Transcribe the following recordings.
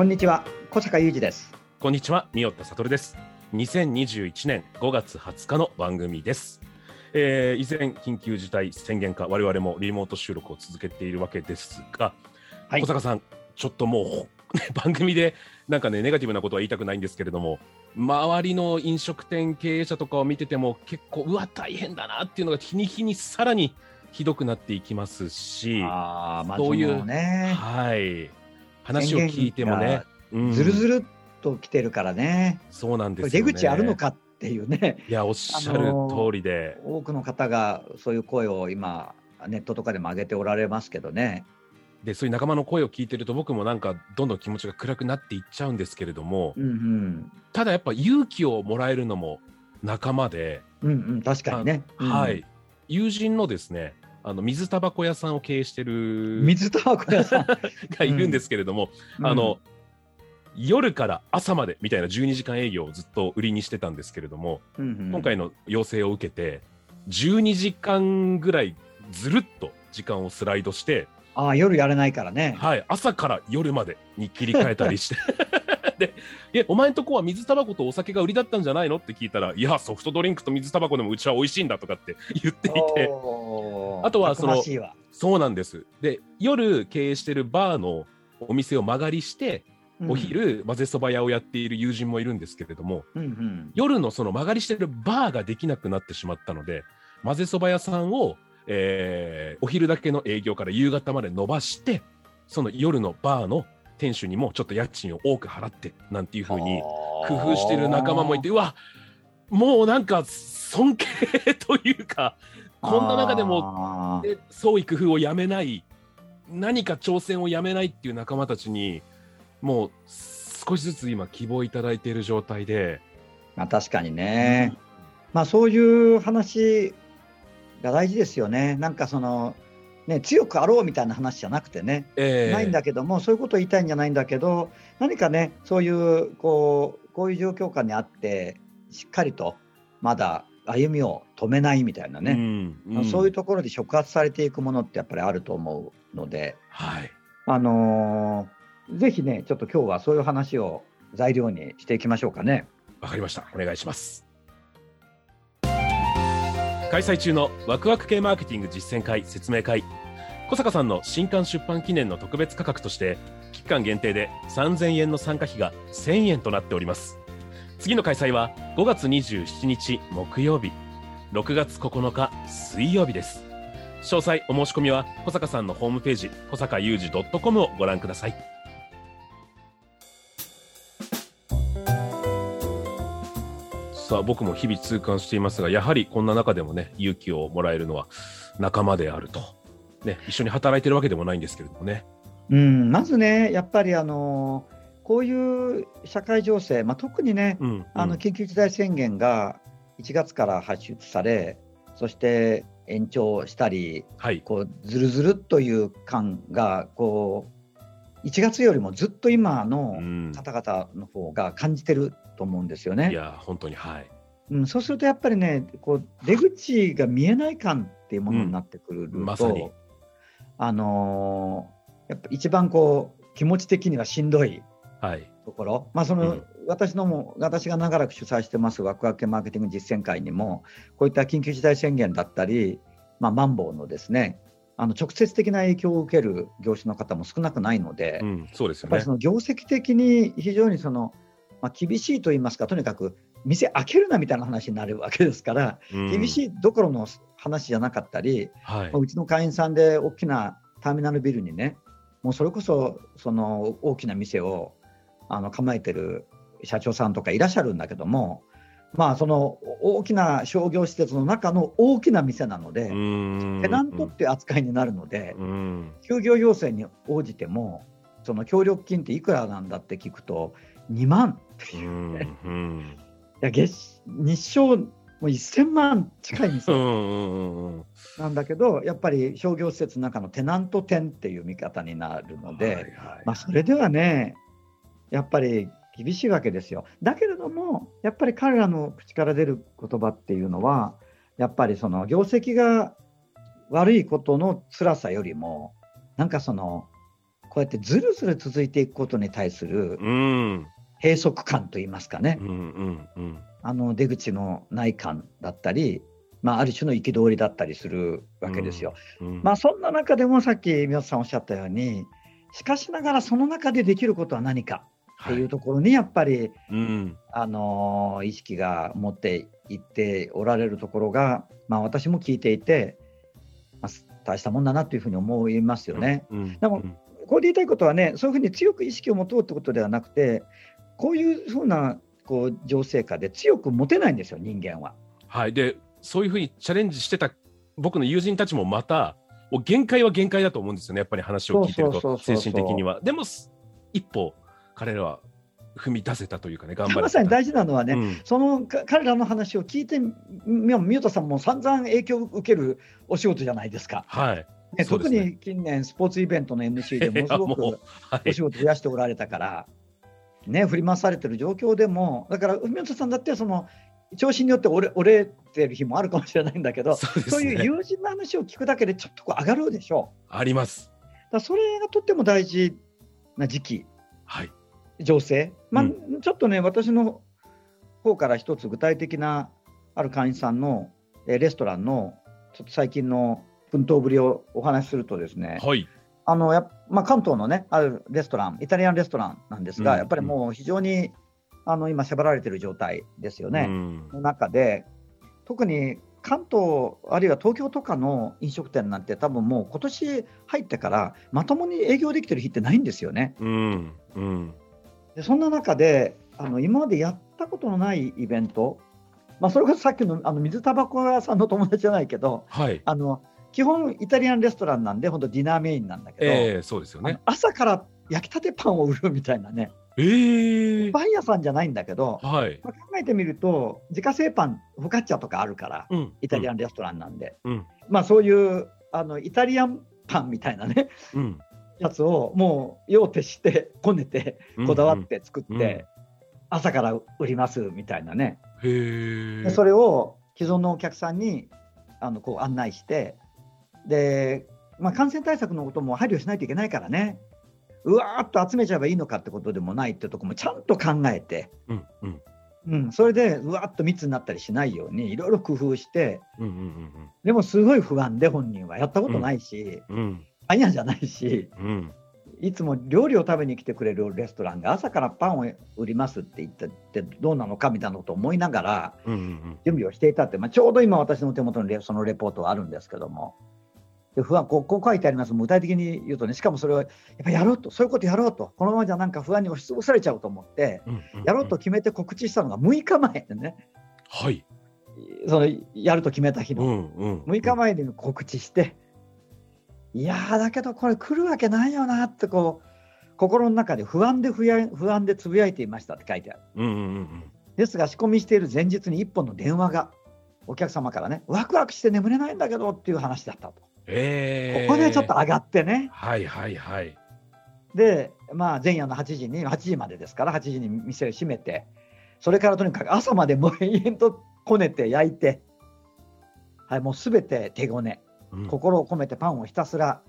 こんにちは小坂雄二ですこんにちは、三田悟です。2021年5月20日の番組です。えー以前、緊急事態宣言下、我々もリモート収録を続けているわけですが、はい小坂さん、ちょっともう、ね 番組でなんかね、ネガティブなことは言いたくないんですけれども、周りの飲食店経営者とかを見てても、結構、うわ、大変だなっていうのが、日に日にさらにひどくなっていきますし、ああまあそういうねはい、話を聞いてもね、うん。ずるずるっと来てるからね、そうなんですよね。出口あるのかっていうね。いや、おっしゃる通りで、多くの方がそういう声を今ネットとかでも上げておられますけどね。でそういう仲間の声を聞いてると僕もなんかどんどん気持ちが暗くなっていっちゃうんですけれども、うんうん。ただやっぱ勇気をもらえるのも仲間で、うんうん確かにね、うんはい。友人のですねあの水タバコ屋さんを経営してる水タバコ屋さん、がいるんですけれども、あの夜から朝までみたいな12時間営業をずっと売りにしてたんですけれども、うんうん。今回の要請を受けて12時間ぐらいずるっと時間をスライドしてああ夜やれないからね、はい、朝から夜までに切り替えたりして で「えお前んとこは水タバコとお酒が売りだったんじゃないの?」って聞いたら「いやソフトドリンクと水タバコでもうちは美味しいんだ」とかって 言っていてあとはそのそうなんです。で夜経営してるバーのお店を間借りしてお、昼混ぜそば屋をやっている友人もいるんですけれどもうんうん。夜のその間借りしてるバーができなくなってしまったので混ぜそば屋さんを、えーお昼だけの営業から夕方まで伸ばしてその夜のバーの店主にもちょっと家賃を多く払ってなんていうふうに工夫してる仲間もいてうわもうなんか尊敬というかこんな中でも創意工夫をやめない何か挑戦をやめないっていう仲間たちにもう少しずつ今希望いただいている状態で。まあ確かにね、まあそういう話が大事ですよね。なんかその、ね、強くあろうみたいな話じゃなくてね、ええないんだけども、そういうことを言いたいんじゃないんだけど、何かね、そういう、こう、こういう状況下にあって、しっかりとまだ歩みを止めないみたいなね、うんうんそういうところで触発されていくものってやっぱりあると思うので、はい、あのーぜひね、ちょっと今日はそういう話を材料にしていきましょうかね。わかりました。お願いします。開催中のワクワク系マーケティング実践会説明会。小坂さんの新刊出版記念の特別価格として、期間限定で3000円の参加費が1000円となっております。次の開催は5月27日木曜日、6月9日水曜日です。詳細お申し込みは小坂さんのホームページ、小坂雄二 .com をご覧ください。さ僕も日々痛感していますがやはりこんな中でもね勇気をもらえるのは仲間であると、ね、一緒に働いてるわけでもないんですけれどもね。うん、まずね、やっぱりあのこういう社会情勢、まあ、特にね、うんあの緊急事態宣言が1月から発出され、そして延長したり、はいこうずるずるという感がこう、1月よりもずっと今の方々の方が感じてると思うんですよね。いや本当にはい。うん、そうするとやっぱりね、こう出口が見えない感っていうものになってくると、うんまさに。あのーやっぱ一番こう気持ち的にはしんどいはい。ところ、まあそのうん。私のも私が長らく主催してますワクワク系マーケティング実践会にもこういった緊急事態宣言だったり、まあ、マンボウのですねあの直接的な影響を受ける業種の方も少なくないので、やうん、そうですよね。っぱりそ。の業績的に非常にその、まあ、厳しいと言いますかとにかく店開けるなみたいな話になるわけですから、厳い、しいどころの話じゃなかったり、はい。まあうちの会員さんで大きなターミナルビルにね、もうそれこそその大きな店をあの構えてる社長さんとかいらっしゃるんだけども、まあ、その大きな商業施設の中の大きな店なので、テナントっていう扱いになるので、休業要請に応じても、その協力金っていくらなんだって聞くと、2万う、ね、いや月日照もう1000万近い店。なんだけど、やっぱり商業施設の中のテナント店っていう見方になるので、はいはい、まあ、それではね、やっぱり厳しいわけですよ。だけれども、やっぱり彼らの口から出る言葉っていうのは、やっぱりその業績が悪いことの辛さよりも、なんかその、こうやってずるずる続いていくことに対する閉塞感といいますかね、うんうんうん、あの出口のない感だったり、まあ、ある種の憤りだったりするわけですよ。うんうん、まあ、そんな中でもさっき宮田さんおっしゃったようにしかしながらその中でできることは何かっていうところにやっぱり、はいうん、あの意識が持っていっておられるところが、まあ、私も聞いていて、まあ、大したもんだなというふうに思いますよね。でもここで言いたいことはねそういうふうに強く意識を持とうってことではなくてこういうふうなこう情勢下で強く持てないんですよ人間は。はい。でそういうふうにチャレンジしてた僕の友人たちもまた限界は限界だと思うんですよねやっぱり話を聞いてると精神的には。でも一歩彼らは踏み出せたというかね、頑張まさに大事なのはね、うん、その彼らの話を聞いて、宮田さんも散々影響を受けるお仕事じゃないですか。はい。ね、特に近年、スポーツイベントの MC でものすごくお仕事増やしておられたから、ね、振り回されてる状況でも、だから、宮田さんだって、その調子によって折れ折れてる日もあるかもしれないんだけど、そう、ね,、いう友人の話を聞くだけで、ちょっとこう上がるでしょう。あります。だそれがとっても大事な時期。はい情勢、まあ、うん、ちょっとね、私の方から一つ具体的なある会員さんの、えレストランのちょっと最近の奮闘ぶりをお話しするとですね、はいあのやまあ、関東のね、あるレストラン、イタリアンレストランなんですが、うん、やっぱりもう非常にあの今、迫られている状態ですよね。うん、の中で、特に関東、あるいは東京とかの飲食店なんて、多分もう今年入ってから、まともに営業できてる日ってないんですよね。うん。うん、でそんな中であの今までやったことのないイベント、まあ、それこそさっきのあの水タバコ屋さんの友達じゃないけど、はい、あの基本イタリアンレストランなんで本当ディナーメインなんだけど、えー、そうですよね。朝から焼きたてパンを売るみたいなね、えー、パン屋さんじゃないんだけど、はい。まあ、考えてみると自家製パンフカッチャとかあるから、うん、イタリアンレストランなんで、うん、まあ、そういうあのイタリアンパンみたいなね、うん、やつをもう用手してこねてこだわって作って、朝から売りますみたいなね。でそれを既存のお客さんにあのこう案内してで、まあ、感染対策のことも配慮しないといけないからね。うわーっと集めちゃえばいいのかってことでもないってとこもちゃんと考えて、うんうん。うん、それでうわっと密になったりしないようにいろいろ工夫して、うんうんうんうん、でもすごい不安で本人はやったことないし、うんうん。パン屋じゃないし、うん、いつも料理を食べに来てくれるレストランが朝からパンを売りますって言ってどうなのかみたいなことを思いながら準備をしていたって、まあ、ちょうど今私の手元にそのレポートがあるんですけども。で不安こうこう書いてあります。具体的に言うとねしかもそれをやっぱやろうとそういうことやろうと。このままじゃなんか不安に押しつぶされちゃうと思って、やろうと決めて告知したのが6日前でね、はい、そのやると決めた日の、6日前に告知して、いやーだけどこれ来るわけないよなってこう心の中で不安で不安でつぶやいていましたって書いてある、うんうんうん、ですが仕込みしている前日に1本の電話がお客様からねワクワクして眠れないんだけどっていう話だったと、えー、ここでちょっと上がってね。はいはいはい。でまあ前夜の8時に8時までですから8時に店を閉めてそれからとにかく朝までもう延々とこねて焼いてはいもうすべて手ごね心を込めてパンをひたすら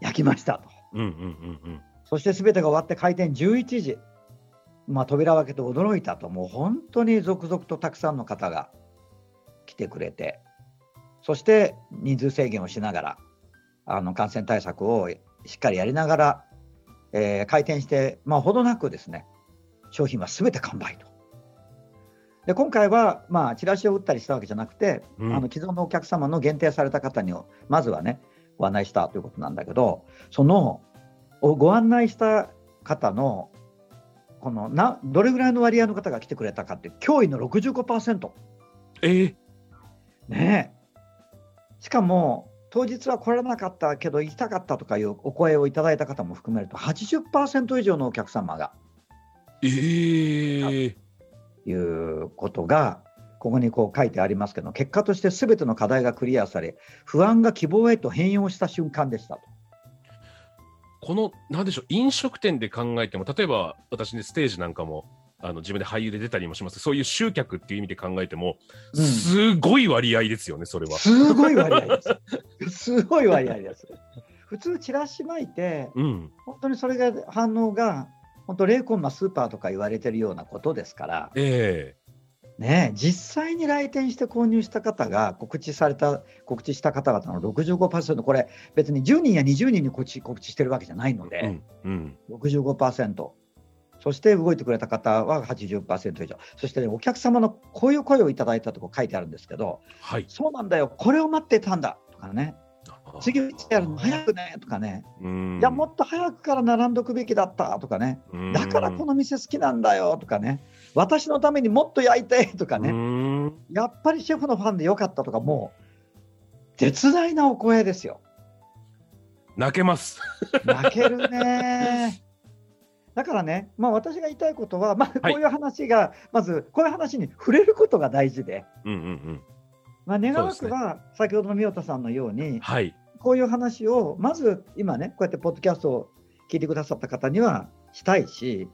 焼きましたと。うんうんうんうん、そして全てが終わって開店11時、まあ、扉を開けて驚いたと、もう本当に続々とたくさんの方が来てくれて、そして人数制限をしながら、あの感染対策をしっかりやりながら、えー、開店して、まあ、ほどなくですね、商品は全て完売と。で今回は、まあ、チラシを打ったりしたわけじゃなくて、うん、あの既存のお客様の限定された方にまずはねご案内したということなんだけどそのご案内した方のこのなどれぐらいの割合の方が来てくれたかって驚異の65%。えー、ねえしかも当日は来られなかったけど行きたかったとかいうお声をいただいた方も含めると80%以上のお客様がえー、いうことがここにこう書いてありますけど結果として全ての課題がクリアされ不安が希望へと変容した瞬間でしたと。この、なんでしょう、飲食店で考えても、例えば私ね、ステージなんかも、あの自分で俳優で出たりもしますそういう集客っていう意味で考えても、うんすごい割合ですよね、それは。すごい割合です。すごい割合です。普通チラシ巻いてうん。本当にそれが反応が本当0コンマスーパーとか言われてるようなことですから、えね、実際に来店して購入した方が告知された告知した方々の65%これ別に10人や20人に告知告知してるわけじゃないのえで、うん。うん。65%そして動いてくれた方は80%以上そして、ね、お客様のこういう声をいただいたとこ書いてあるんですけどはい。そうなんだよこれを待ってたんだとかね次いつやるの早くねとかね、うん。いやもっと早くから並んどくべきだったとかねうんだからこの店好きなんだよとかね私のためにもっと焼いてとかね、うんやっぱりシェフのファンでよかったとか、もう、絶大なお声ですよ。泣けます。泣けるね。だからね、まあ、私が言いたいことは、まあ、こういう話が、まず、こういう話に触れることが大事で、うんうんうん。まあ、願わくば、先ほどの宮田さんのように、はい。こういう話を、まず今ね、こうやってポッドキャストを聞いてくださった方にはしたいし、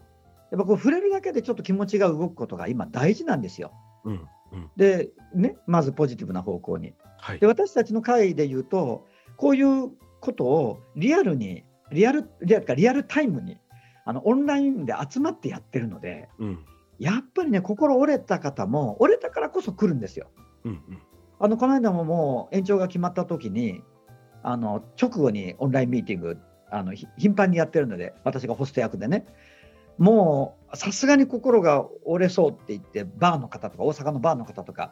やっぱこう触れるだけでちょっと気持ちが動くことが今大事なんですよ。うんうん。で、ね、まずポジティブな方向に。はいで。私たちの会で言うとこういうことをリアルにリアルリアルかリアルタイムにあのオンラインで集まってやってるのでうんやっぱりね心折れた方も折れたからこそ来るんですよ。うんうん。あのこの間ももう延長が決まった時にあの直後にオンラインミーティングあのひ頻繁にやってるので私がホスト役でねもうさすがに心が折れそうって言ってバーの方とか大阪のバーの方とか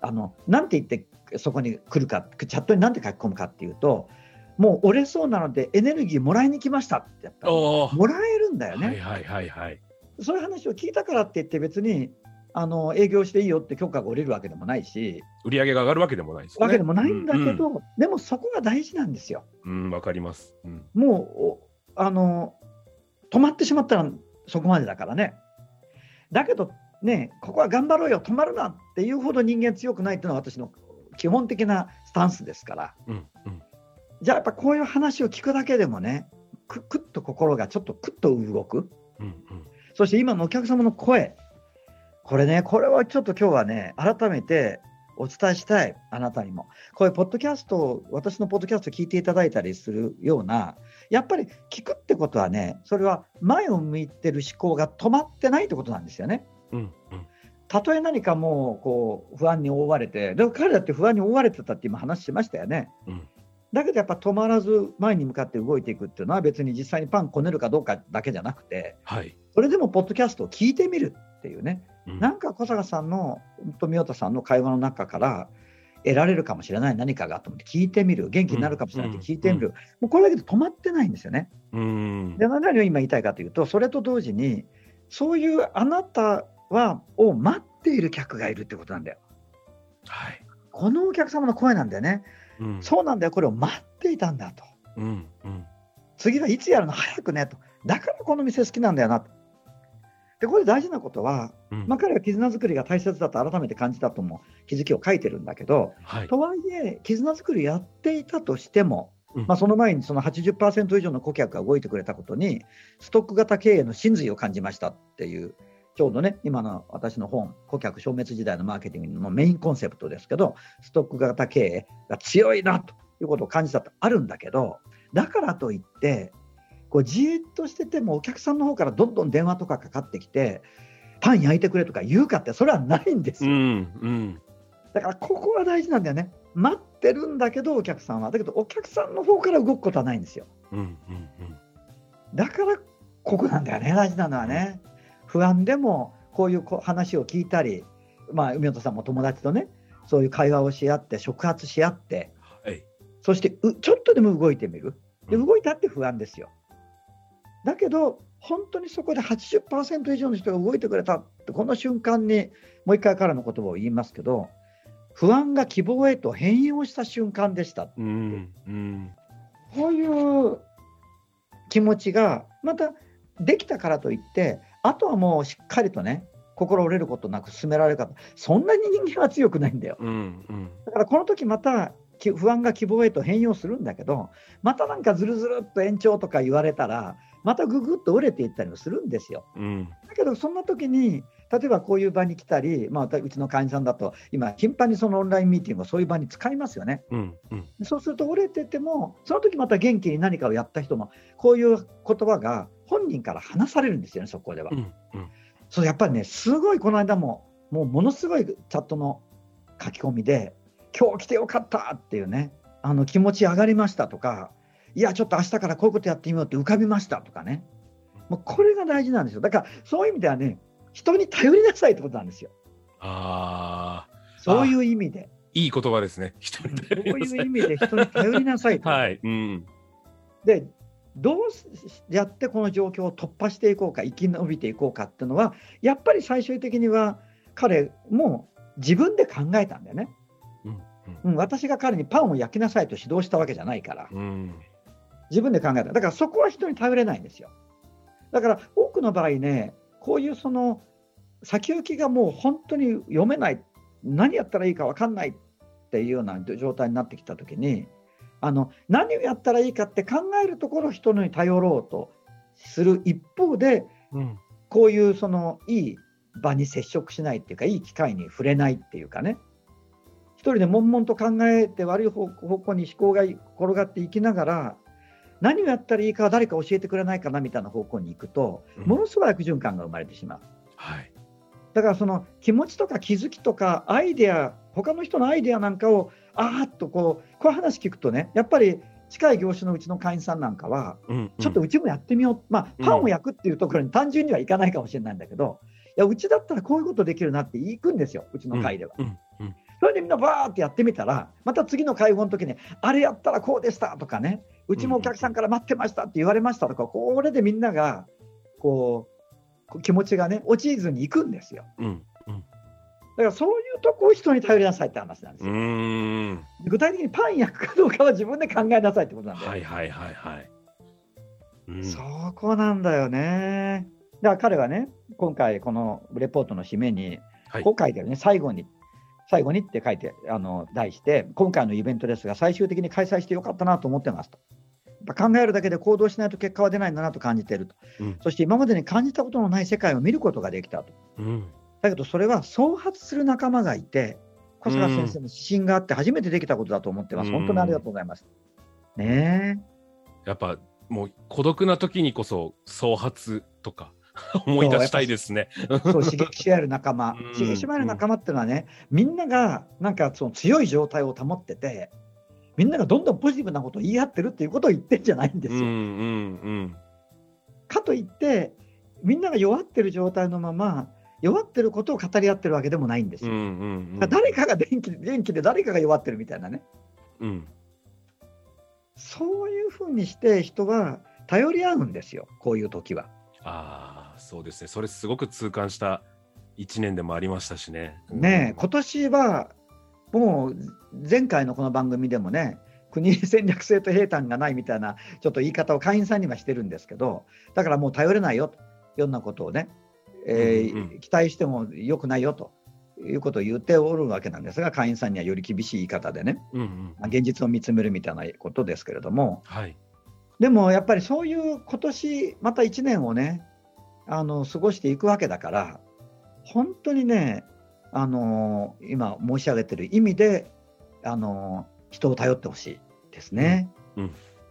あのなんて言ってそこに来るかチャットになんて書き込むかっていうともう折れそうなのでエネルギーもらいに来ましたってやったもらえるんだよね、はいはいはいはい。そういう話を聞いたからって言って別にあの営業していいよって許可が下りるわけでもないし売り上げが上がるわけでもないね。わけでもないんだけうんど、でもそこが大事なんですよ。うん、うんわかります。うん。もうおあの止まってしまったらそこまでだからね。だけどね、ここは頑張ろうよ、止まるなっていうほど人間強くないっていうのは私の基本的なスタンスですから。うんうん。じゃあやっぱこういう話を聞くだけでもね、くくっと心がちょっとくっと動く。うんうん。そして今のお客様の声、これね、これはちょっと今日はね、改めてお伝えしたい、あなたにも。こういうポッドキャストを、私のポッドキャストを聞いていただいたりするような、やっぱり聞くってことはね、それは前を向いてる思考が止まってないってことなんですよね。うんうん。たとえ何かもうこう不安に覆われて、でも彼だって不安に覆われてたって今話しましたよね。うんだけどやっぱ止まらず前に向かって動いていくっていうのは別に実際にパンこねるかどうかだけじゃなくて、はい。それでもポッドキャストを聞いてみるっていうね、うんなんか小坂さんのと宮田さんの会話の中から得られるかもしれない何かがと思って聞いてみる、元気になるかもしれないって聞いてみる、もうこれだけで止まってないんですよね。うん。で何を今言いたいかというと、それと同時に、そういうあなたはを待っている客がいるってことなんだよ。はい。このお客様の声なんだよね。うん。そうなんだよ、これを待っていたんだと。うんうん。次はいつやるの？早くねと。だからこの店好きなんだよなと。で、これ大事なことは、うんまあ、彼は絆作りが大切だと改めて感じたとも気づきを書いてるんだけど、はい。とはいえ、絆作りやっていたとしても、うんまあ、その前にその80%以上の顧客が動いてくれたことに、ストック型経営の真髄を感じましたっていう、ちょうどね、今の私の本、顧客消滅時代のマーケティングのメインコンセプトですけど、ストック型経営が強いなということを感じたとあるんだけど、だからといって、こうじーっとしててもお客さんの方からどんどん電話とかかかってきて、パン焼いてくれとか言うかって、それはないんですうよ。んうん。だからここは大事なんだよね。待ってるんだけど、お客さんは。だけど、お客さんの方から動くことはないんですよ。うんうんだから、ここなんだよね、大事なのはね。不安でも、こういう話を聞いたり、まあ、梅本さんも友達とね、そういう会話をし合って、触発し合って、はい。そしてうちょっとでも動いてみる。で、うん動いたって不安ですよ。だけど、本当にそこで80%以上の人が動いてくれたってこの瞬間にもう一回彼の言葉を言いますけど不安が希望へと変容した瞬間でした、うんうんこういう気持ちがまたできたからといってあとはもうしっかりとね心折れることなく進められるかそんなに人間は強くないんだよ。うんうんだからこの時またき不安が希望へと変容するんだけどまたなんかずるずるっと延長とか言われたらまたぐぐっと折れていったりもするんですよ。うんだけどそんな時に例えばこういう場に来たり、まあ、うちの会員さんだと今頻繁にそのオンラインミーティングをそういう場に使いますよね。うんうんそうすると折れててもその時また元気に何かをやった人もこういう言葉が本人から話されるんですよねそこでは。うんうんそうやっぱりねすごいこの間ももうものすごいチャットの書き込みで「今日来てよかった」っていうねあの気持ち上がりましたとか「いやちょっと明日からこういうことやってみようって浮かびました」とかねもうこれが大事なんですよだからそういう意味ではね人に頼りなさいってことなんですよ。ああそういう意味で。いい言葉ですね。人にそう頼りなさい。う意味で人に頼りなさいと。はい。うん。でどうやってこの状況を突破していこうか生き延びていこうかっていうのはやっぱり最終的には彼も自分で考えたんだよね、うん。うん、私が彼にパンを焼きなさいと指導したわけじゃないから。うん。自分で考えた。だからそこは人に頼れないんですよ。だから多くの場合ねこういうその先行きがもう本当に読めない何やったらいいか分かんないっていうような状態になってきた時にあの何をやったらいいかって考えるところ人に頼ろうとする一方でうん。こういうそのいい場に接触しないっていうかいい機会に触れないっていうかね。一人で悶々と考えて悪い方方向に思考が転がっていきながら何をやったらいいかは誰か教えてくれないかなみたいな方向に行くとうん。ものすごい悪循環が生まれてしまう。はい。だからその気持ちとか気づきとかアイデア他の人のアイデアなんかをあーっとこうこういう話聞くとねやっぱり近い業種のうちの会員さんなんかはうんちょっとうちもやってみよう、まあ、パンを焼くっていうところに単純にはいかないかもしれないんだけど、いやうちだったらこういうことできるなって行くんですよ、うちの会では。うんうんそれでみんなバーってやってみたら、また次の会合の時に、あれやったらこうでしたとかね、うちもお客さんから待ってましたって言われましたとか、これでみんながこう気持ちがね、落ちずに行くんですよ。うんうんだからそういうとこを人に頼りなさいって話なんですうよ。具体的にパン焼くかどうかは自分で考えなさいってことなんだよ。はいはいはいはいうんそこなんだよね。だから彼はね、今回このレポートの締めに、はいこう書いてあるね、最後に、最後にって書いて、あの題して、今回のイベントですが、最終的に開催してよかったなと思ってますと。考えるだけで行動しないと結果は出ないんだなと感じていると、うんそして今までに感じたことのない世界を見ることができたと。うんだけどそれは創発する仲間がいて、小坂先生の指針があって初めてできたことだと思ってます。うん本当にありがとうございます。ねやっぱもう孤独な時にこそ創発とか 思い出したいですね。え、そう刺激し合える仲間うん、刺激し合える仲間っていうのはね、みんながなんかその強い状態を保ってて、みんながどんどんポジティブなことを言い合ってるっていうことを言ってんじゃないんですよ。うんうんうんかといって、みんなが弱ってる状態のまま、弱ってることを語り合ってるわけでもないんですうんうよ。んうんだから誰かが元気元気で誰かが弱ってるみたいなね。うんそういうふうにして人は頼り合うんですよ、こういう時は。ああそうですね。それすごく痛感した一年でもありましたしね。ねえ、今年はもう前回のこの番組でもね、国に戦略性と平坦がないみたいなちょっと言い方を会員さんにはしてるんですけど、だからもう頼れないよと、いろんなことをね、えーうんうん期待してもよくないよということを言っておるわけなんですが、会員さんにはより厳しい言い方でね、うんうん。まあ現実を見つめるみたいなことですけれども、はい。でもやっぱりそういう今年また1年をねあの過ごしていくわけだから本当にねあの今申し上げてる意味であの人を頼ってほしいですね。うん。うん。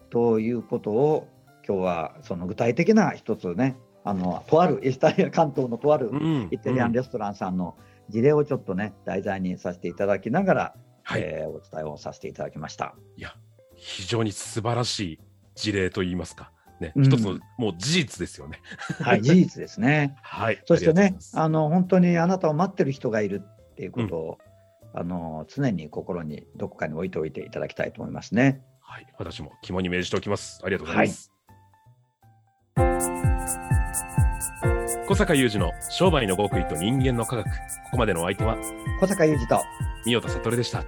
ということを今日はその具体的な一つねあのとあるイタリア関東のとあるうん。イタリアンレストランさんの事例をちょっとね題材にさせていただきながら、はい。えーお伝えをさせていただきました。いや非常に素晴らしい事例といいますかねうん一つのもう事実ですよね。はい、事実ですね。はいそしてねあの本当にあなたを待ってる人がいるっていうことを、あの常に心にどこかに置いておいていただきたいと思いますね。はい私も肝に銘じておきます。ありがとうございます。小坂雄二の商売の極意と人間の科学。ここまでのお相手は、小坂雄二と三代田悟でした。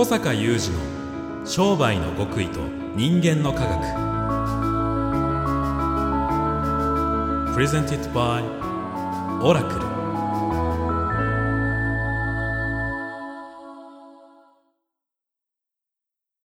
小坂雄二の商売の極意と人間の科学。Presented by オラクル